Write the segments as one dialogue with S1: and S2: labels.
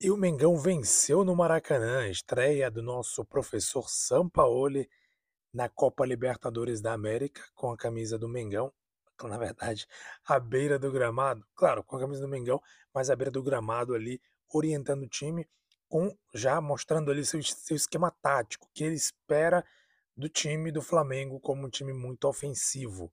S1: E o Mengão venceu no Maracanã, estreia do nosso professor Sampaoli na Copa Libertadores da América com a camisa do Mengão. Na verdade, à beira do gramado, claro, com a camisa do Mengão, mas à beira do gramado ali, orientando o time, com já mostrando ali seu, seu esquema tático, que ele espera do time do Flamengo como um time muito ofensivo.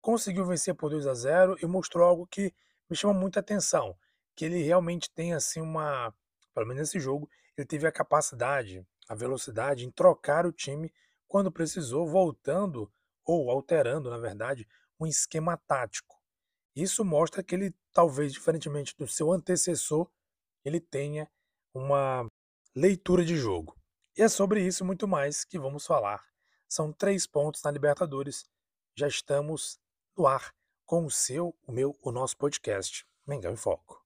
S1: Conseguiu vencer por 2 a 0 e mostrou algo que me chama muita atenção, que ele realmente tem assim uma pelo menos nesse jogo, ele teve a capacidade, a velocidade em trocar o time quando precisou, voltando ou alterando, na verdade, um esquema tático. Isso mostra que ele, talvez diferentemente do seu antecessor, ele tenha uma leitura de jogo. E é sobre isso muito mais que vamos falar. São três pontos na Libertadores. Já estamos no ar com o seu, o meu, o nosso podcast Mengão em Foco.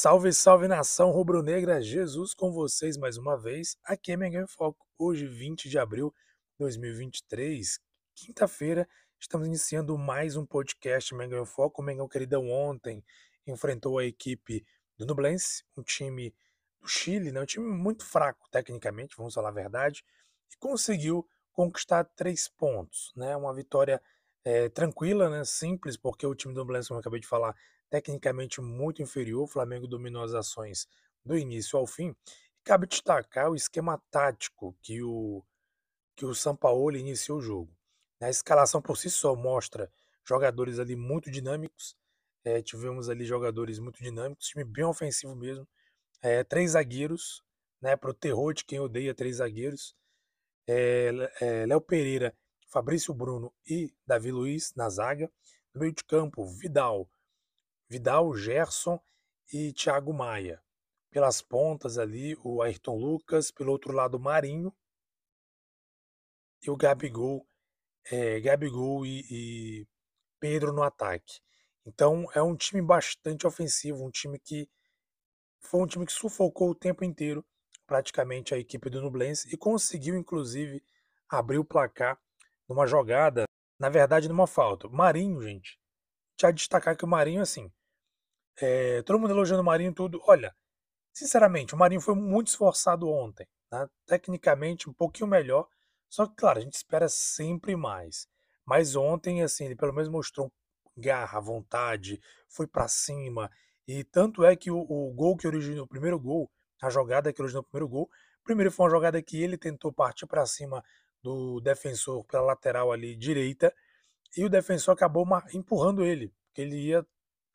S1: Salve, salve nação rubro-negra, Jesus com vocês mais uma vez. Aqui é Mengão em Foco. Hoje, 20 de abril de 2023, quinta-feira, estamos iniciando mais um podcast Mengão em Foco. O Mengão queridão ontem enfrentou a equipe do Nublense, um time do Chile, né? um time muito fraco tecnicamente, vamos falar a verdade, e conseguiu conquistar três pontos, né? Uma vitória é, tranquila, né? Simples, porque o time do Nublense, como eu acabei de falar, tecnicamente muito inferior. O Flamengo dominou as ações do início ao fim. cabe destacar o esquema tático que o, que o Sampaoli iniciou o jogo. A escalação por si só mostra jogadores ali muito dinâmicos. É, tivemos ali jogadores muito dinâmicos, time bem ofensivo mesmo. É, três zagueiros, né, para o terror de quem odeia três zagueiros. É, é, Léo Pereira, Fabrício Bruno e Davi Luiz na zaga. No meio de campo, Vidal, Vidal, Gerson e Thiago Maia. Pelas pontas ali, o Ayrton Lucas, pelo outro lado, o Marinho e o Gabigol, é, Gabigol e, e Pedro no ataque. Então é um time bastante ofensivo, um time que foi um time que sufocou o tempo inteiro praticamente a equipe do Nublense e conseguiu inclusive abrir o placar numa jogada, na verdade numa falta. Marinho, gente, já destacar que o Marinho assim, é, todo mundo elogiando o Marinho tudo. Olha, sinceramente, o Marinho foi muito esforçado ontem. Né? Tecnicamente, um pouquinho melhor. Só que, claro, a gente espera sempre mais. Mas ontem, assim, ele pelo menos mostrou garra, vontade, foi para cima. E tanto é que o, o, gol que originou, o primeiro gol, a jogada que originou o primeiro gol, primeiro foi uma jogada que ele tentou partir para cima do defensor pela lateral ali direita, e o defensor acabou empurrando ele, porque ele ia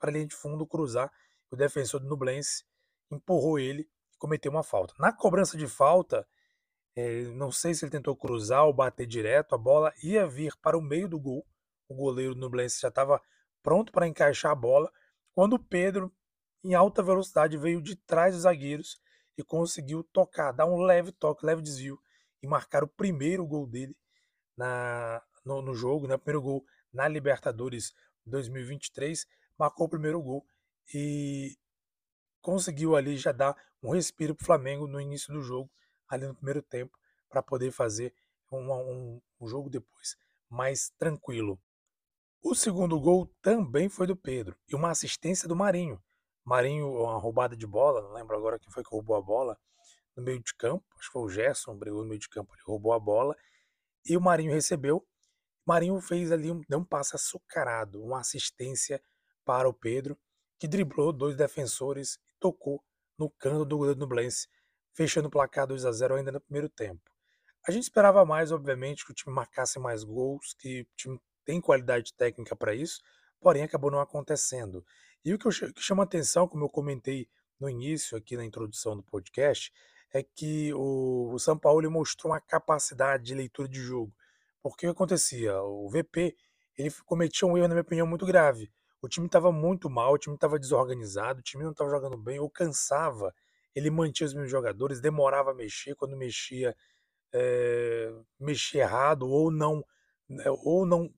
S1: para a linha de fundo cruzar. O defensor do Nublense empurrou ele e cometeu uma falta. Na cobrança de falta, é, não sei se ele tentou cruzar ou bater direto, a bola ia vir para o meio do gol. O goleiro do Nublense já estava pronto para encaixar a bola, quando o Pedro, em alta velocidade, veio de trás dos zagueiros e conseguiu tocar, dar um leve toque, leve desvio e marcar o primeiro gol dele na, no, no jogo, né? primeiro gol na Libertadores 2023 marcou o primeiro gol e conseguiu ali já dar um respiro para o Flamengo no início do jogo, ali no primeiro tempo, para poder fazer um, um, um jogo depois mais tranquilo. O segundo gol também foi do Pedro e uma assistência do Marinho. Marinho, uma roubada de bola, não lembro agora quem foi que roubou a bola no meio de campo, acho que foi o Gerson, brigou no meio de campo, ele roubou a bola e o Marinho recebeu. Marinho fez ali, um, deu um passe açucarado, uma assistência para o Pedro, que driblou dois defensores e tocou no canto do goleiro Nublense, fechando o placar 2 a 0 ainda no primeiro tempo. A gente esperava mais, obviamente, que o time marcasse mais gols, que o time tem qualidade técnica para isso, porém acabou não acontecendo. E o que, eu, que chama atenção, como eu comentei no início aqui na introdução do podcast, é que o, o São Paulo mostrou uma capacidade de leitura de jogo. Porque o que acontecia? O VP ele cometia um erro, na minha opinião, muito grave. O time estava muito mal, o time estava desorganizado, o time não estava jogando bem, ou cansava. Ele mantinha os mesmos jogadores, demorava a mexer, quando mexia, é, mexia errado, ou não, né, ou não,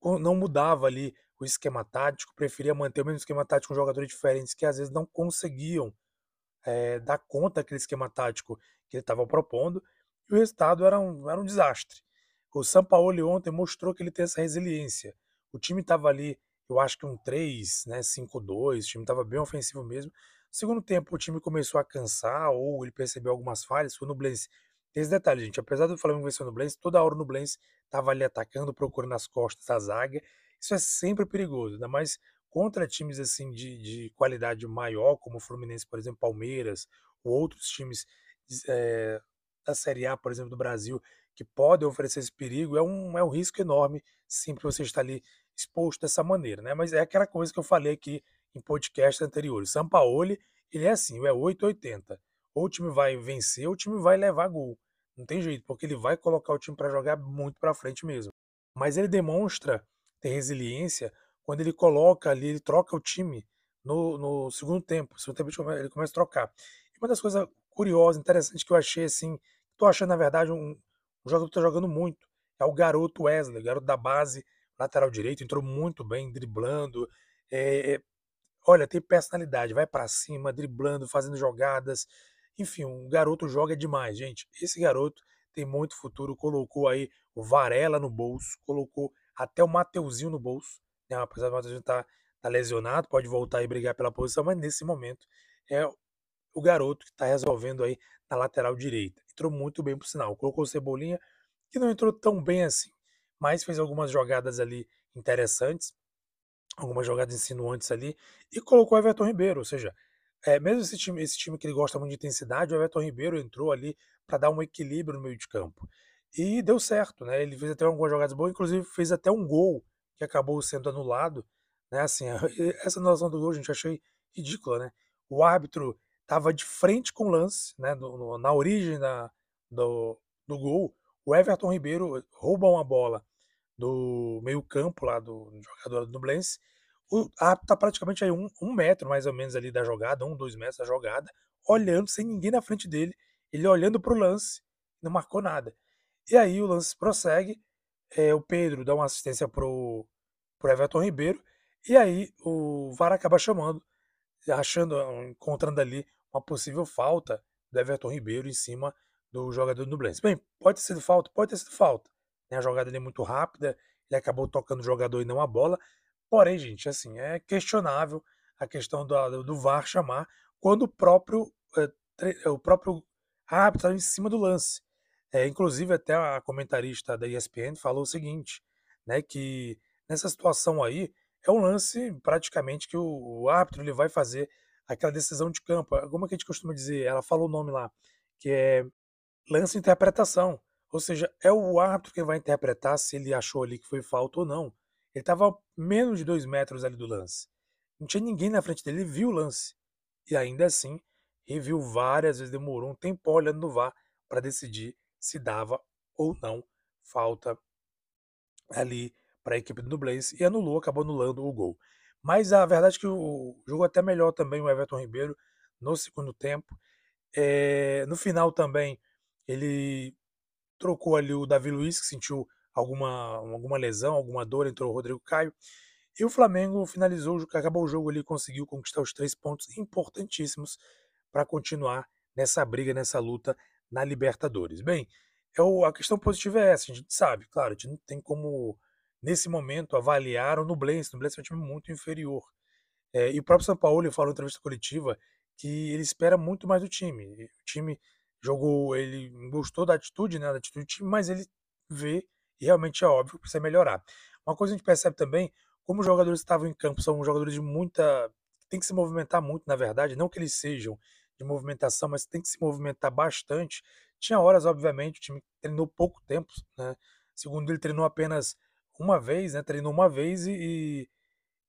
S1: ou não mudava ali o esquema tático, preferia manter o mesmo esquema tático com jogadores diferentes que às vezes não conseguiam é, dar conta daquele esquema tático que ele estava propondo, e o resultado era um, era um desastre. O Sampaoli ontem mostrou que ele tem essa resiliência. O time estava ali eu acho que um 3, né, 5-2, o time estava bem ofensivo mesmo. No segundo tempo, o time começou a cansar, ou ele percebeu algumas falhas. O Nublense, tem esse detalhe, gente, apesar do Flamengo vencer o Nublense, toda hora o Nublense estava ali atacando, procurando as costas da zaga. Isso é sempre perigoso, ainda mais contra times assim de, de qualidade maior, como o Fluminense, por exemplo, Palmeiras, ou outros times é, da Série A, por exemplo, do Brasil, que podem oferecer esse perigo, é um, é um risco enorme sempre você estar ali exposto dessa maneira, né? Mas é aquela coisa que eu falei aqui em podcasts anteriores. São Paulo, ele é assim, é 880. Ou o time vai vencer, ou o time vai levar gol. Não tem jeito, porque ele vai colocar o time para jogar muito para frente mesmo. Mas ele demonstra ter resiliência quando ele coloca ali, ele troca o time no, no segundo tempo. Segundo tempo ele começa a trocar. E uma das coisas curiosas, interessantes que eu achei assim, tô achando na verdade um, um jogador que tá jogando muito, é o garoto Wesley, garoto da base, lateral direito, entrou muito bem, driblando. É, olha, tem personalidade, vai para cima, driblando, fazendo jogadas. Enfim, um garoto joga demais, gente. Esse garoto tem muito futuro. Colocou aí o Varela no bolso, colocou até o Mateuzinho no bolso. Né? Apesar do Mateuzinho estar tá, tá lesionado, pode voltar e brigar pela posição, mas nesse momento é o garoto que está resolvendo aí na lateral direita. Entrou muito bem por sinal. Colocou o Cebolinha, que não entrou tão bem assim, mas fez algumas jogadas ali interessantes, algumas jogadas insinuantes ali, e colocou o Everton Ribeiro, ou seja, é, mesmo esse time, esse time que ele gosta muito de intensidade, o Everton Ribeiro entrou ali para dar um equilíbrio no meio de campo. E deu certo, né? Ele fez até algumas jogadas boas, inclusive fez até um gol que acabou sendo anulado, né? Assim, essa anulação do gol, gente, achei ridícula, né? O árbitro estava de frente com o lance, né? No, no, na origem da, do, do gol, o Everton Ribeiro rouba uma bola do meio-campo lá do, do jogador do Nublense o árbitro tá praticamente aí um, um metro mais ou menos ali da jogada, um, dois metros da jogada, olhando sem ninguém na frente dele, ele olhando para o lance, não marcou nada. E aí o lance prossegue, é, o Pedro dá uma assistência pro, pro Everton Ribeiro, e aí o VAR acaba chamando, achando, encontrando ali uma possível falta do Everton Ribeiro em cima do jogador do Nublense. Bem, pode ter sido falta, pode ter sido falta. Né? A jogada ali é muito rápida, ele acabou tocando o jogador e não a bola, Porém, gente, assim, é questionável a questão do, do VAR chamar quando o próprio, é, o próprio árbitro está em cima do lance. É, inclusive, até a comentarista da ESPN falou o seguinte, né, que nessa situação aí é um lance praticamente que o, o árbitro ele vai fazer aquela decisão de campo. Como é que a gente costuma dizer? Ela falou o nome lá, que é lance interpretação. Ou seja, é o árbitro que vai interpretar se ele achou ali que foi falta ou não. Ele estava menos de dois metros ali do lance. Não tinha ninguém na frente dele, ele viu o lance. E ainda assim, reviu várias vezes, demorou um tempo olhando no VAR para decidir se dava ou não falta ali para a equipe do Nublense e anulou, acabou anulando o gol. Mas a verdade é que o jogo até melhor também o Everton Ribeiro no segundo tempo. É, no final também ele trocou ali o Davi Luiz, que sentiu alguma, alguma lesão, alguma dor, entrou o Rodrigo Caio. E o Flamengo finalizou, acabou o jogo ali, conseguiu conquistar os três pontos importantíssimos para continuar nessa briga, nessa luta na Libertadores. Bem, é a questão positiva é essa, a gente sabe, claro, a gente não tem como, nesse momento, avaliar o Nublense. O Nublense é um time muito inferior. É, e o próprio São Paulo falou em entrevista coletiva que ele espera muito mais do time. O time jogou, ele gostou da atitude, né, da atitude do time, mas ele vê e realmente é óbvio que precisa melhorar. Uma coisa que a gente percebe também, como os jogadores estavam em campo, são jogadores de muita. tem que se movimentar muito, na verdade, não que eles sejam de movimentação, mas tem que se movimentar bastante. Tinha horas, obviamente, o time treinou pouco tempo, né? Segundo ele treinou apenas uma vez, né? Treinou uma vez e,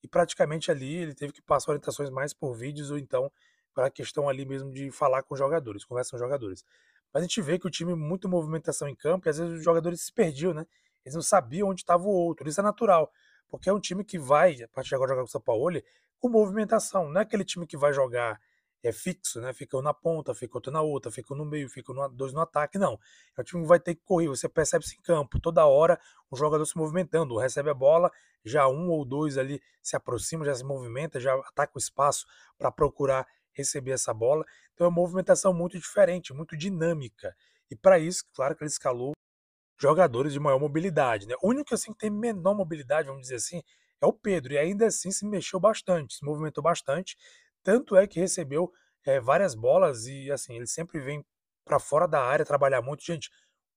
S1: e praticamente ali ele teve que passar orientações mais por vídeos ou então para a questão ali mesmo de falar com os jogadores, conversa com os jogadores. Mas a gente vê que o time, muito movimentação em campo, e às vezes os jogadores se perdiam, né? Eles não sabiam onde estava o outro. Isso é natural, porque é um time que vai, a partir de agora, jogar com o São Paulo, com movimentação. Não é aquele time que vai jogar é fixo, né? Fica um na ponta, fica outro na outra, fica um no meio, fica um dois no ataque. Não. É um time que vai ter que correr. Você percebe isso em campo. Toda hora o jogador se movimentando. Recebe a bola, já um ou dois ali se aproxima, já se movimenta, já ataca o espaço para procurar receber essa bola. Então é uma movimentação muito diferente, muito dinâmica. E para isso, claro que ele escalou jogadores de maior mobilidade. Né? O único assim, que tem menor mobilidade, vamos dizer assim, é o Pedro. E ainda assim se mexeu bastante, se movimentou bastante. Tanto é que recebeu é, várias bolas e assim, ele sempre vem para fora da área trabalhar muito. Gente,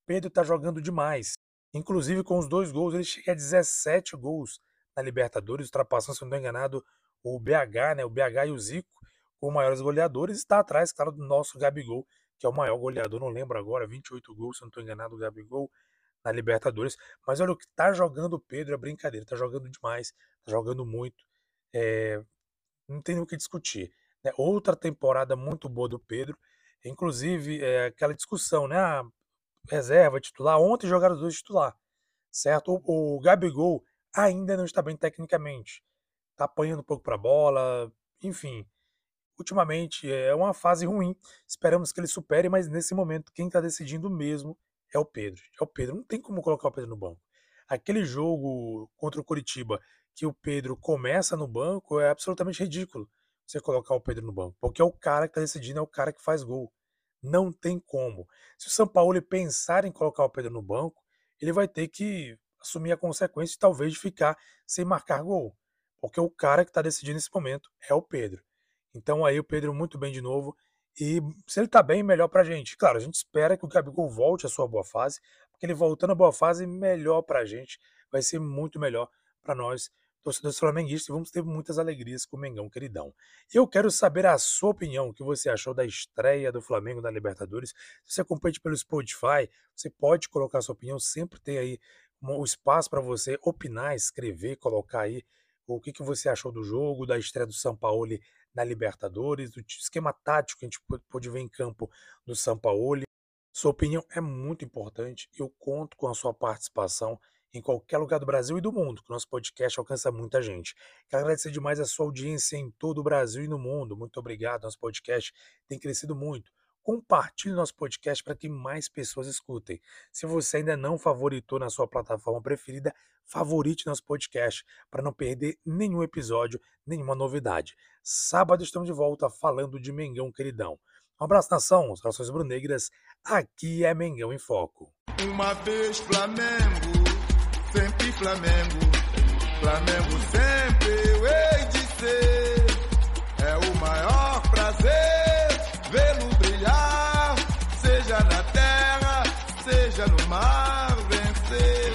S1: Pedro tá jogando demais. Inclusive, com os dois gols, ele chega a 17 gols na Libertadores, ultrapassando, se não estou enganado, o BH, né? O BH e o Zico, com maiores goleadores, está atrás, claro, do nosso Gabigol, que é o maior goleador, não lembro agora, 28 gols, se não estou enganado, o Gabigol na Libertadores. Mas olha o que tá jogando o Pedro, é brincadeira, tá jogando demais, tá jogando muito. É, não tem o que discutir. Né? Outra temporada muito boa do Pedro, inclusive é, aquela discussão, né? Ah, reserva, titular. Ontem jogaram os dois titular, certo? O, o Gabigol ainda não está bem tecnicamente, tá apanhando um pouco para a bola, enfim. Ultimamente é uma fase ruim. Esperamos que ele supere, mas nesse momento quem está decidindo mesmo é o Pedro. É o Pedro. Não tem como colocar o Pedro no banco. Aquele jogo contra o Curitiba que o Pedro começa no banco é absolutamente ridículo você colocar o Pedro no banco, porque é o cara que está decidindo, é o cara que faz gol. Não tem como. Se o São Paulo pensar em colocar o Pedro no banco, ele vai ter que assumir a consequência talvez de ficar sem marcar gol. Porque o cara que está decidindo nesse momento é o Pedro. Então aí o Pedro muito bem de novo. E se ele está bem, melhor para a gente. Claro, a gente espera que o Gabigol volte à sua boa fase, porque ele voltando à boa fase, melhor para a gente. Vai ser muito melhor para nós torcedores flamenguistas, vamos ter muitas alegrias com o Mengão queridão. Eu quero saber a sua opinião, o que você achou da estreia do Flamengo na Libertadores. Se você acompanha pelo Spotify, você pode colocar a sua opinião, sempre tem aí o espaço para você opinar, escrever, colocar aí o que, que você achou do jogo, da estreia do São Paulo na Libertadores, do esquema tático que a gente pôde ver em campo do São Paulo. Sua opinião é muito importante, eu conto com a sua participação em qualquer lugar do Brasil e do mundo, que o nosso podcast alcança muita gente. Quero agradecer demais a sua audiência em todo o Brasil e no mundo. Muito obrigado, nosso podcast tem crescido muito. Compartilhe nosso podcast para que mais pessoas escutem. Se você ainda não favoritou na sua plataforma preferida, favorite nosso podcast para não perder nenhum episódio, nenhuma novidade. Sábado estamos de volta falando de Mengão queridão. Um abraço, nação, os corações brunegras. Aqui é Mengão em Foco.
S2: Uma vez Flamengo sempre Flamengo. Flamengo sempre eu hei de ser. É o maior prazer Marvin. vencer.